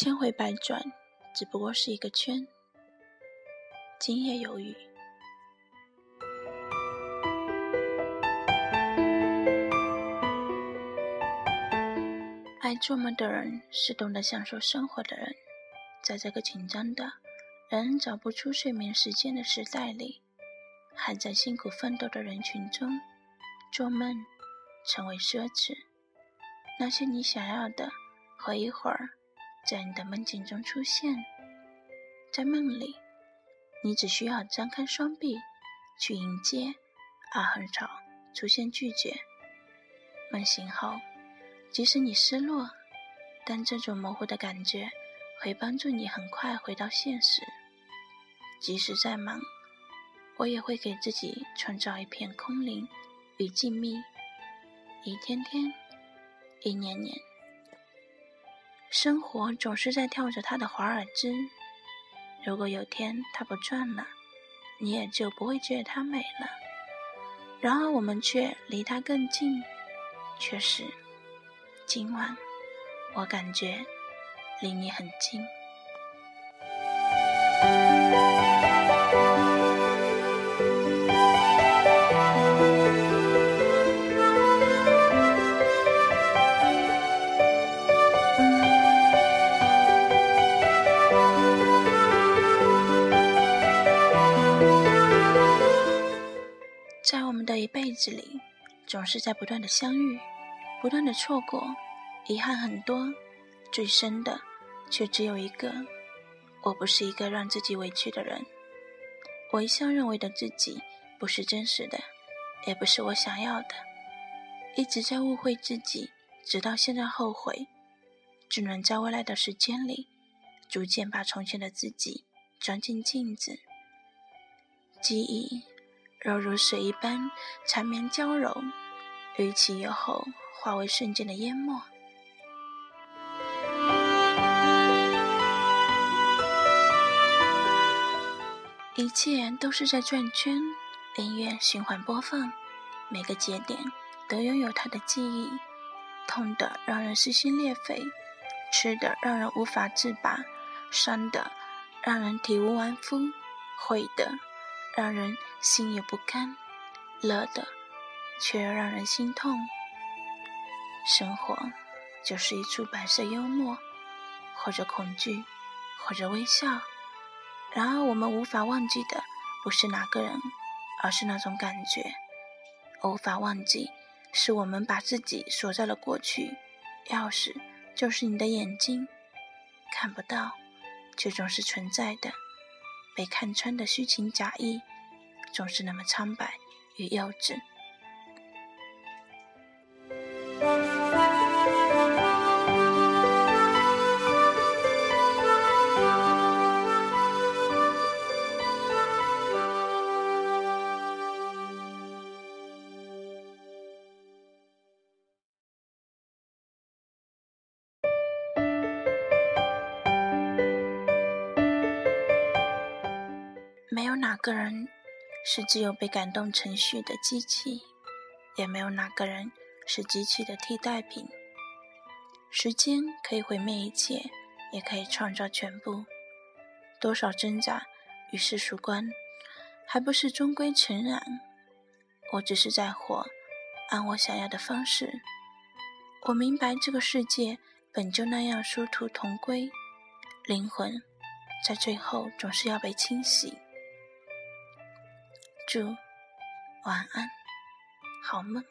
千回百转，只不过是一个圈。今夜有雨。爱做梦的人是懂得享受生活的人，在这个紧张的、人找不出睡眠时间的时代里，还在辛苦奋斗的人群中，做梦成为奢侈。那些你想要的，和一会儿在你的梦境中出现。在梦里，你只需要张开双臂去迎接，而很少出现拒绝。梦醒后。即使你失落，但这种模糊的感觉会帮助你很快回到现实。即使再忙，我也会给自己创造一片空灵与静谧。一天天，一年年，生活总是在跳着它的华尔兹。如果有天它不转了，你也就不会觉得它美了。然而我们却离它更近，却是。今晚，我感觉离你很近。子里，总是在不断的相遇。不断的错过，遗憾很多，最深的却只有一个。我不是一个让自己委屈的人，我一向认为的自己不是真实的，也不是我想要的，一直在误会自己，直到现在后悔，只能在未来的时间里，逐渐把从前的自己装进镜子，记忆柔如水一般缠绵娇柔，逾期以后。化为瞬间的淹没，一切都是在转圈，音乐循环播放，每个节点都拥有它的记忆，痛的让人撕心裂肺，吃的让人无法自拔，伤的让人体无完肤，悔的让人心有不甘，乐的却又让人心痛。生活就是一出白色幽默，或者恐惧，或者微笑。然而，我们无法忘记的不是哪个人，而是那种感觉。无法忘记，是我们把自己锁在了过去。钥匙就是你的眼睛，看不到，却总是存在的。被看穿的虚情假意，总是那么苍白与幼稚。没有哪个人是只有被感动程序的机器，也没有哪个人是机器的替代品。时间可以毁灭一切，也可以创造全部。多少挣扎与世俗观，还不是终归尘染？我只是在活，按我想要的方式。我明白这个世界本就那样殊途同归，灵魂在最后总是要被清洗。祝晚安，好梦。